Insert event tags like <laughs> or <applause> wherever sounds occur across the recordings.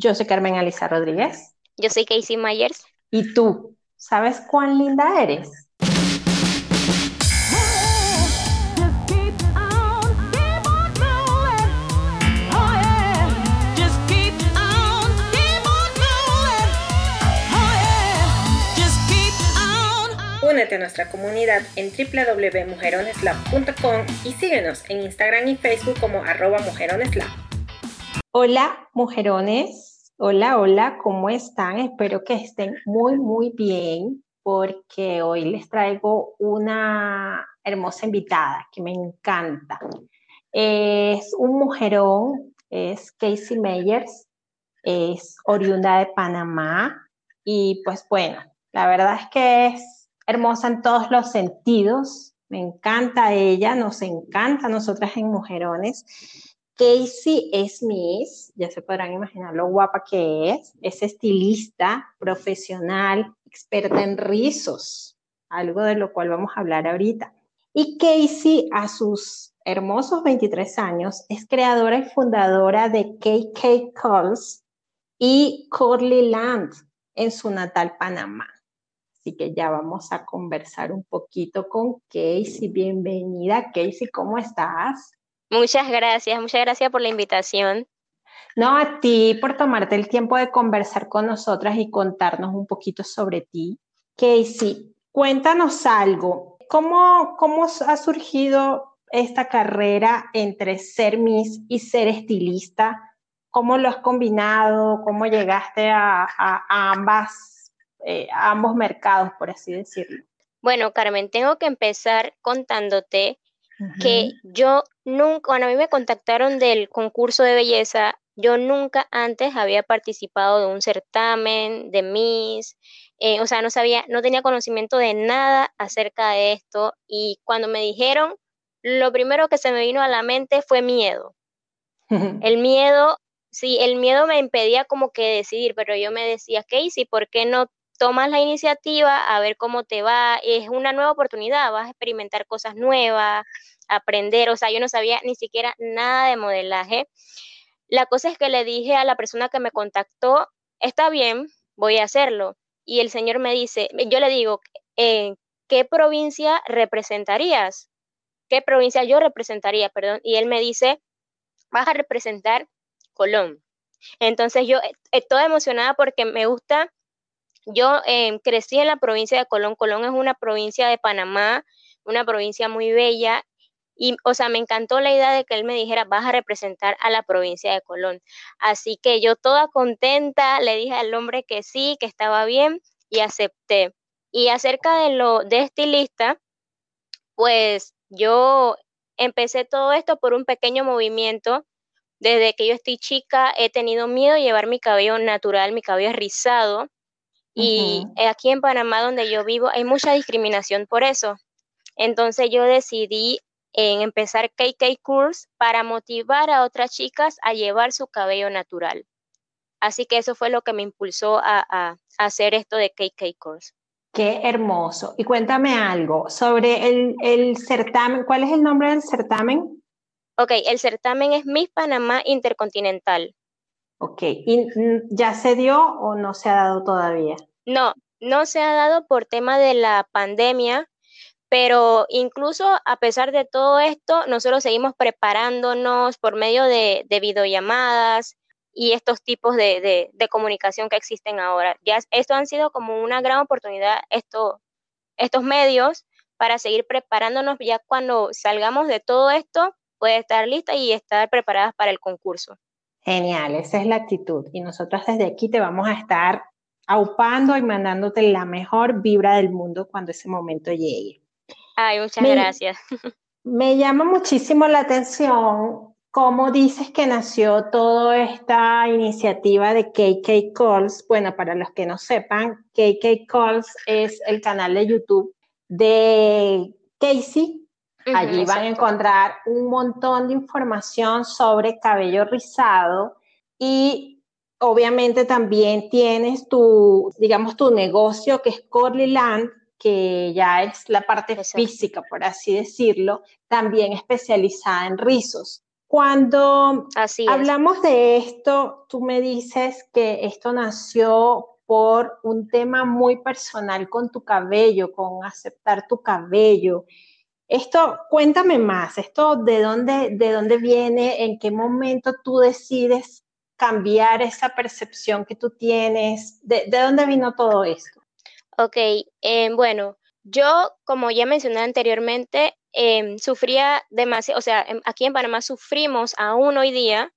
Yo soy Carmen Alisa Rodríguez. Yo soy Casey Myers. ¿Y tú? ¿Sabes cuán linda eres? Únete a nuestra comunidad en www.mujeroneslab.com y síguenos en Instagram y Facebook como arroba mujeroneslab. Hola, mujerones. Hola, hola, ¿cómo están? Espero que estén muy, muy bien porque hoy les traigo una hermosa invitada que me encanta. Es un mujerón, es Casey Meyers, es oriunda de Panamá y pues bueno, la verdad es que es hermosa en todos los sentidos. Me encanta ella, nos encanta a nosotras en Mujerones. Casey es Miss, ya se podrán imaginar lo guapa que es, es estilista, profesional, experta en rizos, algo de lo cual vamos a hablar ahorita. Y Casey, a sus hermosos 23 años, es creadora y fundadora de KK Calls y Corley Land en su natal Panamá. Así que ya vamos a conversar un poquito con Casey. Bienvenida, Casey, ¿cómo estás? Muchas gracias, muchas gracias por la invitación. No, a ti por tomarte el tiempo de conversar con nosotras y contarnos un poquito sobre ti. Casey, cuéntanos algo. ¿Cómo, cómo ha surgido esta carrera entre ser Miss y ser estilista? ¿Cómo lo has combinado? ¿Cómo llegaste a, ambas, eh, a ambos mercados, por así decirlo? Bueno, Carmen, tengo que empezar contándote que yo nunca, cuando a mí me contactaron del concurso de belleza, yo nunca antes había participado de un certamen, de Miss, eh, o sea, no sabía, no tenía conocimiento de nada acerca de esto y cuando me dijeron, lo primero que se me vino a la mente fue miedo. <laughs> El miedo, sí, el miedo me impedía como que decidir, pero yo me decía, Casey, ¿por qué no tomas la iniciativa a ver cómo te va? Es una nueva oportunidad, vas a experimentar cosas nuevas, aprender, o sea, yo no sabía ni siquiera nada de modelaje. La cosa es que le dije a la persona que me contactó, está bien, voy a hacerlo. Y el señor me dice, yo le digo, ¿en ¿qué provincia representarías? ¿Qué provincia yo representaría? Perdón. Y él me dice, vas a representar Colón. Entonces yo estoy emocionada porque me gusta, yo eh, crecí en la provincia de Colón. Colón es una provincia de Panamá, una provincia muy bella y, o sea, me encantó la idea de que él me dijera, vas a representar a la provincia de Colón. Así que yo toda contenta le dije al hombre que sí, que estaba bien y acepté. Y acerca de lo de estilista, pues yo empecé todo esto por un pequeño movimiento. Desde que yo estoy chica he tenido miedo de llevar mi cabello natural, mi cabello rizado. Y aquí en Panamá, donde yo vivo, hay mucha discriminación por eso. Entonces yo decidí en empezar KK Course para motivar a otras chicas a llevar su cabello natural. Así que eso fue lo que me impulsó a, hacer esto de KK Course. Qué hermoso. Y cuéntame algo sobre el, el, certamen. ¿Cuál es el nombre del certamen? Ok, el certamen es Miss Panamá Intercontinental. Ok, ¿y ya se dio o no se ha dado todavía? No, no se ha dado por tema de la pandemia, pero incluso a pesar de todo esto, nosotros seguimos preparándonos por medio de, videollamadas y estos tipos de, comunicación que existen ahora. Ya esto han sido como una gran oportunidad, esto, estos medios, para seguir preparándonos ya cuando salgamos de todo esto, puede estar lista y estar preparadas para el concurso. Genial, esa es la actitud. Y nosotros desde aquí te vamos a estar aupando y mandándote la mejor vibra del mundo cuando ese momento llegue. Ay, muchas gracias. Me llama muchísimo la atención cómo dices que nació toda esta iniciativa de KK Calls. Bueno, para los que no sepan, KK Calls es el canal de YouTube de Casey. Allí van a encontrar un montón de información sobre cabello rizado y obviamente también tienes tu, digamos, tu negocio que es Corley Land, que ya es la parte física, por así decirlo, también especializada en rizos. Cuando hablamos de esto, tú me dices que esto nació por un tema muy personal con tu cabello, con aceptar tu cabello. Esto, cuéntame más, esto de dónde, de dónde viene, en qué momento tú decides cambiar esa percepción que tú tienes, de, dónde vino todo esto. Ok, eh, bueno, yo, como ya mencioné anteriormente, Em, sufría demasiado, o sea, aquí en Panamá sufrimos aún hoy día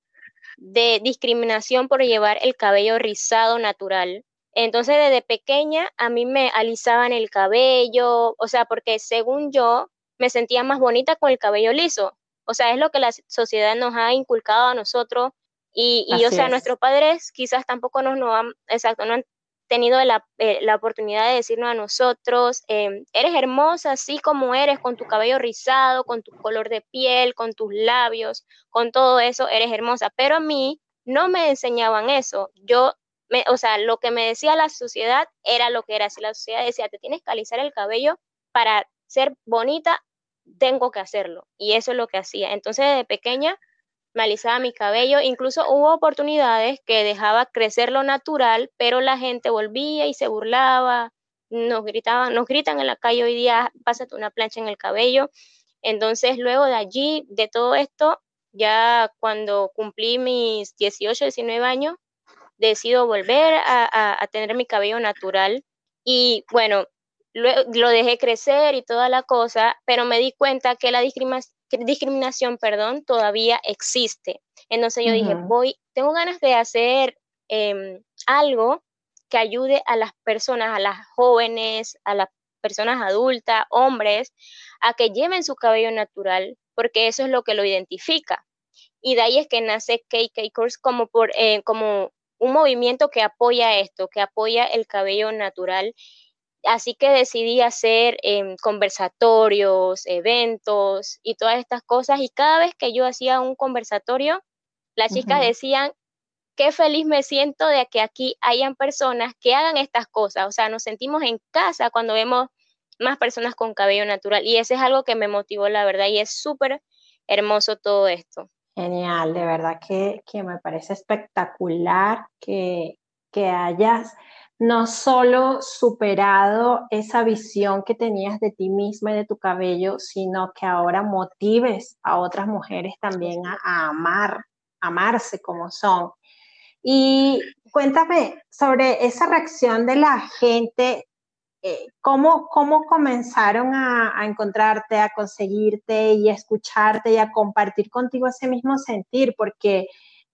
de discriminación por llevar el cabello rizado natural. Entonces, desde pequeña a mí me alisaban el cabello, o sea, porque según yo me sentía más bonita con el cabello liso. O sea, es lo que la sociedad nos ha inculcado a nosotros y, y o sea, nuestros padres quizás tampoco nos, no han, exacto, no han tenido eh, la, oportunidad de decirnos a nosotros, em, eres hermosa así como eres, con tu cabello rizado, con tu color de piel, con tus labios, con todo eso, eres hermosa. Pero a mí no me enseñaban eso. Yo, me, o sea, lo que me decía la sociedad era lo que era. Si la sociedad decía, te tienes que alisar el cabello para ser bonita, tengo que hacerlo. Y eso es lo que hacía. Entonces, desde pequeña, me alisaba mi cabello, incluso hubo oportunidades que dejaba crecer lo natural, pero la gente volvía y se burlaba, nos gritaban, nos gritan en la calle hoy día, pásate una plancha en el cabello. Entonces, luego de allí, de todo esto, ya cuando cumplí mis 18, 19 años, decido volver a, tener mi cabello natural. Y bueno, lo dejé crecer y toda la cosa, pero me di cuenta que la discriminación perdón, todavía existe. Entonces yo dije, voy, tengo ganas de hacer em, algo que ayude a las personas, a las jóvenes, a las personas adultas, hombres, a que lleven su cabello natural, porque eso es lo que lo identifica. Y de ahí es que nace KK Course como, por, eh, como un movimiento que apoya esto, que apoya el cabello natural Así que decidí hacer em, conversatorios, eventos y todas estas cosas. Y cada vez que yo hacía un conversatorio, las chicas decían, qué feliz me siento de que aquí hayan personas que hagan estas cosas. O sea, nos sentimos en casa cuando vemos más personas con cabello natural. Y ese es algo que me motivó, la verdad, y es súper hermoso todo esto. Genial, de verdad que, que me parece espectacular que, que hayas no solo superado esa visión que tenías de ti misma y de tu cabello, sino que ahora motives a otras mujeres también a, amar, amarse como son. Y cuéntame sobre esa reacción de la gente, eh, ¿cómo, ¿cómo, comenzaron a, a, encontrarte, a conseguirte y a escucharte y a compartir contigo ese mismo sentir? Porque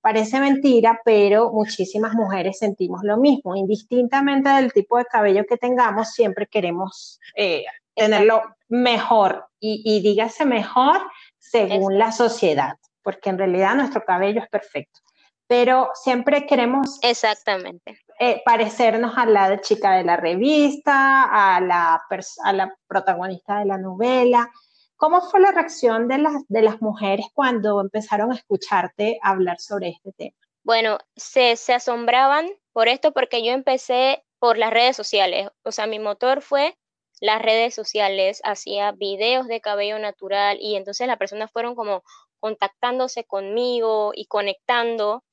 Parece mentira, pero muchísimas mujeres sentimos lo mismo. Indistintamente del tipo de cabello que tengamos, siempre queremos eh, tenerlo mejor y, dígase mejor según la sociedad, porque en realidad nuestro cabello es perfecto. Pero siempre queremos Exactamente. Eh, parecernos a la chica de la revista, a la, a la protagonista de la novela. ¿Cómo fue la reacción de las, de las mujeres cuando empezaron a escucharte hablar sobre este tema? Bueno, se, se asombraban por esto porque yo empecé por las redes sociales. O sea, mi motor fue las redes sociales, hacía videos de cabello natural y entonces las personas fueron como contactándose conmigo y conectando.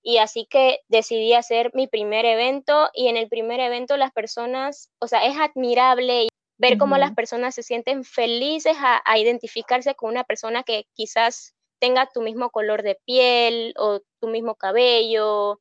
Y así que decidí hacer mi primer evento y en el primer evento las personas, o sea, es admirable ver cómo las personas se sienten felices a, identificarse con una persona que quizás tenga tu mismo color de piel o tu mismo cabello,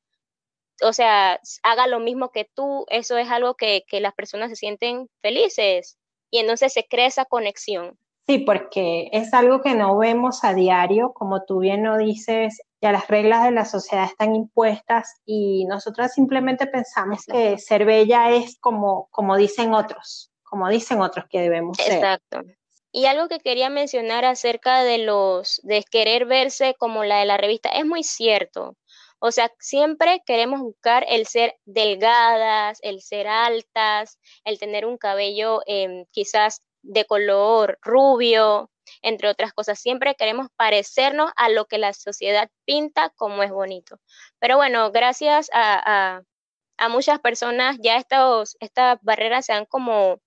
o sea, haga lo mismo que tú, eso es algo que, que las personas se sienten felices y entonces se crea esa conexión. Sí, porque es algo que no vemos a diario, como tú bien lo dices, ya las reglas de la sociedad están impuestas y nosotras simplemente pensamos que ser bella es como, como dicen otros como dicen otros que debemos ser. Exacto. Y algo que quería mencionar acerca de los de querer verse como la de la revista es muy cierto. O sea, siempre queremos buscar el ser delgadas, el ser altas, el tener un cabello em, quizás de color rubio, entre otras cosas. Siempre queremos parecernos a lo que la sociedad pinta como es bonito. Pero bueno, gracias a, a, muchas personas ya estos, estas barreras se han como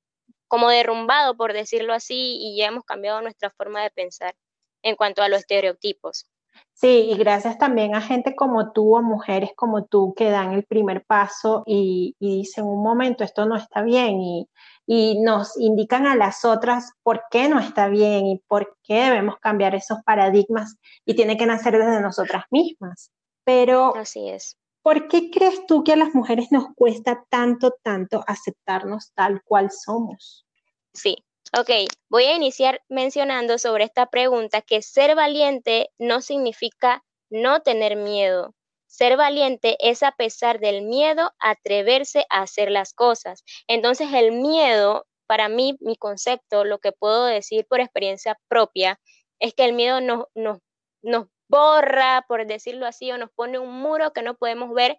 como derrumbado, por decirlo así, y ya hemos cambiado nuestra forma de pensar en cuanto a los estereotipos. Sí, y gracias también a gente como tú, a mujeres como tú, que dan el primer paso y, dicen un momento, esto no está bien, y, y, nos indican a las otras por qué no está bien y por qué debemos cambiar esos paradigmas y tiene que nacer desde nosotras mismas. Pero, así es. ¿Por qué crees tú que a las mujeres nos cuesta tanto, tanto aceptarnos tal cual somos? Sí, ok. Voy a iniciar mencionando sobre esta pregunta que ser valiente no significa no tener miedo. Ser valiente es a pesar del miedo atreverse a hacer las cosas. Entonces el miedo, para mí, mi concepto, lo que puedo decir por experiencia propia, es que el miedo nos, nos, nos borra, por decirlo así, o nos pone un muro que no podemos ver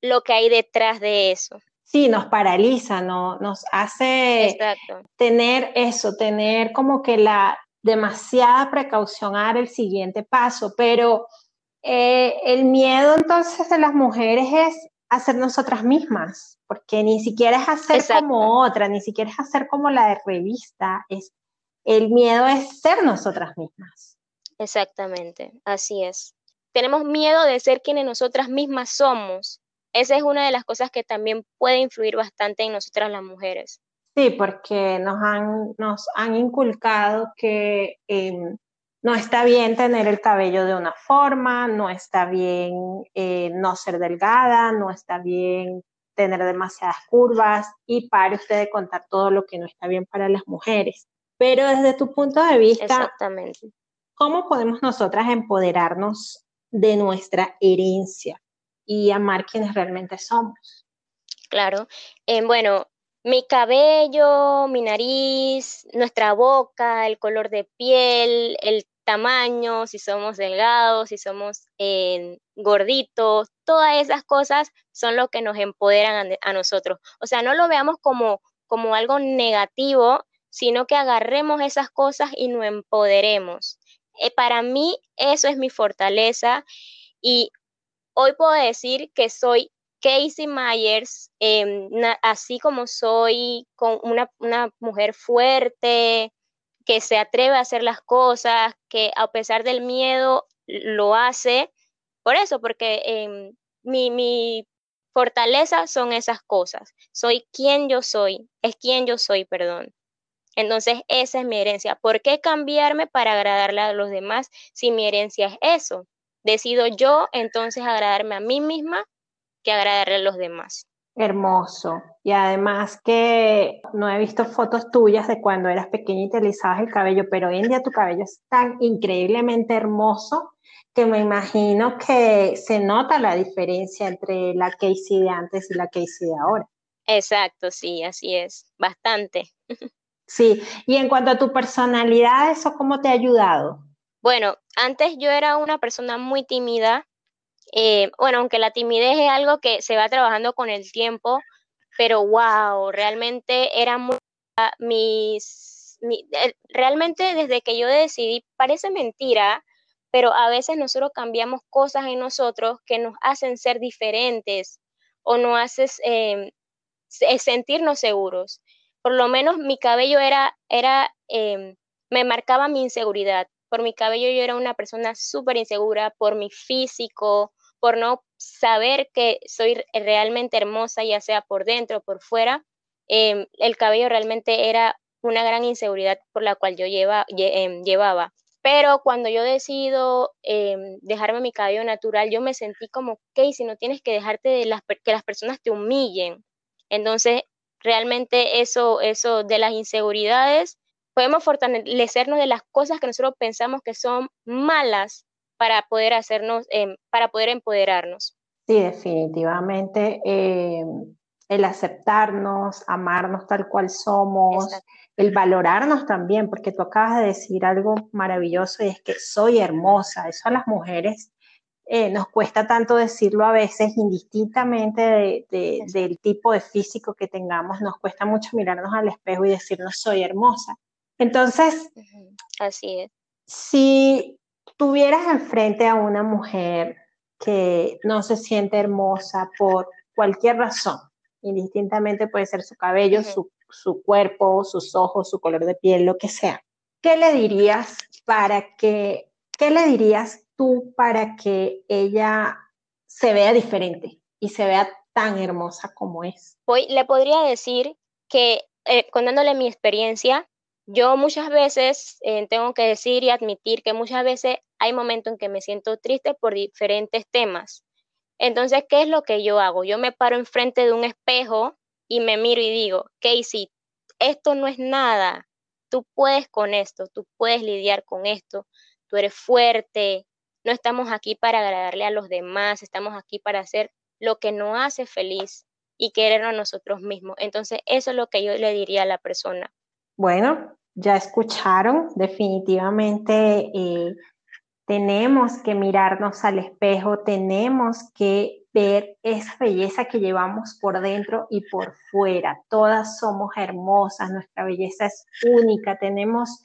lo que hay detrás de eso. Sí, nos paraliza, ¿no? nos hace tener eso, tener como que la demasiada precaución a dar el siguiente paso, pero eh, el miedo entonces de las mujeres es hacer nosotras mismas, porque ni siquiera es hacer como otra, ni siquiera es hacer como la de revista, es, el miedo es ser nosotras mismas. Exactamente, así es. Tenemos miedo de ser quienes nosotras mismas somos. Esa es una de las cosas que también puede influir bastante en nosotras las mujeres. Sí, porque nos han, nos han inculcado que em, no está bien tener el cabello de una forma, no está bien eh, no ser delgada, no está bien tener demasiadas curvas y pare usted de contar todo lo que no está bien para las mujeres. Pero desde tu punto de vista, Exactamente. ¿Cómo podemos nosotras empoderarnos de nuestra herencia y amar quienes realmente somos? Claro. Eh, bueno, mi cabello, mi nariz, nuestra boca, el color de piel, el tamaño, si somos delgados, si somos eh, gorditos, todas esas cosas son lo que nos empoderan a, a, nosotros. O sea, no lo veamos como, como algo negativo, sino que agarremos esas cosas y nos empoderemos. Eh, para mí eso es mi fortaleza y hoy puedo decir que soy Casey Myers, em, así como soy con una, mujer fuerte, que se atreve a hacer las cosas, que a pesar del miedo lo hace. Por eso, porque em, mi, mi fortaleza son esas cosas. Soy quien yo soy, es quien yo soy, perdón. Entonces, esa es mi herencia. ¿Por qué cambiarme para agradarle a los demás si mi herencia es eso? Decido yo entonces agradarme a mí misma que agradarle a los demás. Hermoso. Y además que no he visto fotos tuyas de cuando eras pequeña y te alisabas el cabello, pero hoy en día tu cabello es tan increíblemente hermoso que me imagino que se nota la diferencia entre la Casey de antes y la Casey de ahora. Exacto, sí, así es, bastante. <laughs> Sí, y en cuanto a tu personalidad, ¿eso cómo te ha ayudado? Bueno, antes yo era una persona muy tímida. Eh, bueno, aunque la timidez es algo que se va trabajando con el tiempo, pero wow, realmente era muy... Mis, eh, realmente desde que yo decidí, parece mentira, pero a veces nosotros cambiamos cosas en nosotros que nos hacen ser diferentes o nos hacen eh, sentirnos seguros por lo menos mi cabello era, era em, me marcaba mi inseguridad. Por mi cabello yo era una persona súper insegura, por mi físico, por no saber que soy realmente hermosa, ya sea por dentro o por fuera. Em, el cabello realmente era una gran inseguridad por la cual yo lleva, em, llevaba. Pero cuando yo decido dejarme mi cabello natural, yo me sentí como, ok, si no tienes que dejarte de las, que las personas te humillen. Entonces, realmente eso, eso de las inseguridades, podemos fortalecernos de las cosas que nosotros pensamos que son malas para poder hacernos, em, para poder empoderarnos. Sí, definitivamente. Eh, el aceptarnos, amarnos tal cual somos, el valorarnos también, porque tú acabas de decir algo maravilloso y es que soy hermosa. Eso a las mujeres eh, nos cuesta tanto decirlo a veces, indistintamente del tipo de físico que tengamos, nos cuesta mucho mirarnos al espejo y decirnos soy hermosa. Entonces, así es. Si tuvieras enfrente a una mujer que no se siente hermosa por cualquier razón, indistintamente puede ser su cabello, su, su cuerpo, sus ojos, su color de piel, lo que sea, ¿qué le dirías para que, qué le dirías tú para que ella se vea diferente y se vea tan hermosa como es? Hoy le podría decir que eh, contándole mi experiencia, yo muchas veces eh, tengo que decir y admitir que muchas veces hay momentos en que me siento triste por diferentes temas. Entonces, ¿qué es lo que yo hago? Yo me paro enfrente de un espejo y me miro y digo, Casey, esto no es nada. Tú puedes con esto, tú puedes lidiar con esto, tú eres fuerte. No estamos aquí para agradarle a los demás, estamos aquí para hacer lo que nos hace feliz y querernos a nosotros mismos. Entonces, eso es lo que yo le diría a la persona. Bueno, ya escucharon, definitivamente eh, tenemos que mirarnos al espejo, tenemos que ver esa belleza que llevamos por dentro y por fuera. Todas somos hermosas, nuestra belleza es única, tenemos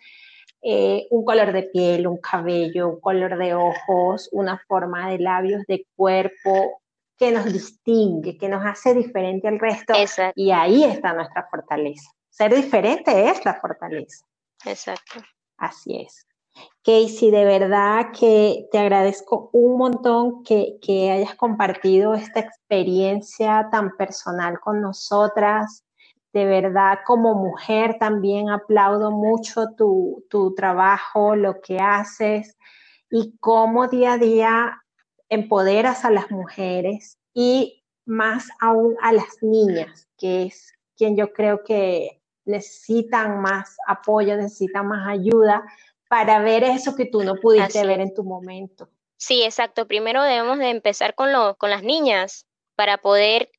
eh, un color de piel, un cabello, un color de ojos, una forma de labios, de cuerpo que nos distingue, que nos hace diferente al resto. Y ahí está nuestra fortaleza. Ser diferente es la fortaleza. Exacto. Así es. Casey, de verdad que te agradezco un montón que, hayas compartido esta experiencia tan personal con nosotras. De verdad, como mujer también aplaudo mucho tu, tu trabajo, lo que haces y cómo día a día empoderas a las mujeres y más aún a las niñas, que es quien yo creo que necesitan más apoyo, necesitan más ayuda para ver eso que tú no pudiste ver en tu momento. Sí, exacto. Primero debemos de empezar con, lo, con las niñas para poder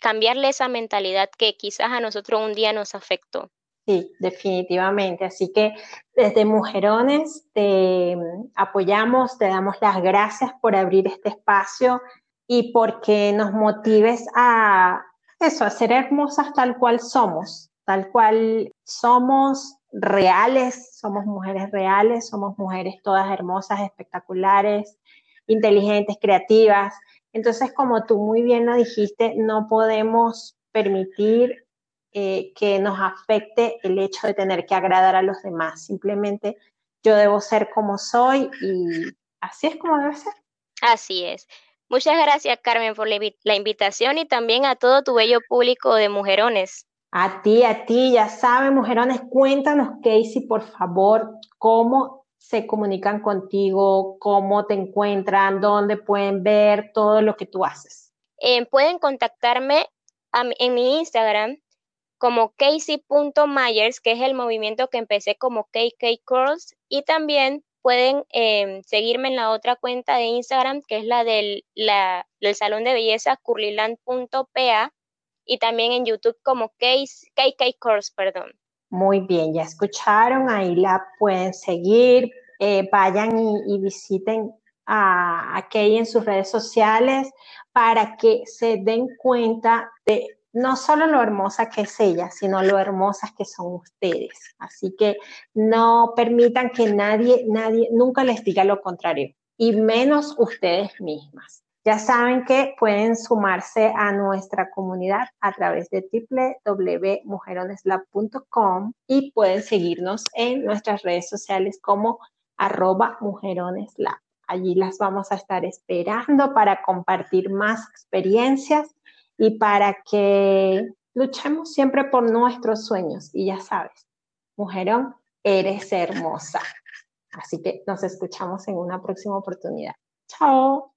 cambiarle esa mentalidad que quizás a nosotros un día nos afectó. Sí, definitivamente. Así que desde Mujerones te apoyamos, te damos las gracias por abrir este espacio y porque nos motives a eso, a ser hermosas tal cual somos, tal cual somos reales, somos mujeres reales, somos mujeres todas hermosas, espectaculares, inteligentes, creativas. Entonces, como tú muy bien lo dijiste, no podemos permitir eh, que nos afecte el hecho de tener que agradar a los demás. Simplemente yo debo ser como soy y así es como debe ser. Así es. Muchas gracias, Carmen, por la invitación y también a todo tu bello público de mujerones. A ti, a ti, ya saben, mujerones, cuéntanos, Casey, por favor, cómo se comunican contigo, cómo te encuentran, dónde pueden ver todo lo que tú haces. Eh, pueden contactarme en mi Instagram como casey.myers, que es el movimiento que empecé como KK Curls, y también pueden em, seguirme en la otra cuenta de Instagram, que es la del, del salón de belleza curliland.pa, y también en YouTube como KK Course, perdón. Muy bien, ya escucharon, ahí la pueden seguir, eh, vayan y, visiten a, a Kay en sus redes sociales para que se den cuenta de no solo lo hermosa que es ella, sino lo hermosas que son ustedes. Así que no permitan que nadie, nadie, nunca les diga lo contrario, y menos ustedes mismas. Ya saben que pueden sumarse a nuestra comunidad a través de www.mujeroneslab.com y pueden seguirnos en nuestras redes sociales como arroba mujeroneslab. Allí las vamos a estar esperando para compartir más experiencias y para que luchemos siempre por nuestros sueños. Y ya sabes, mujerón, eres hermosa. Así que nos escuchamos en una próxima oportunidad. Chao.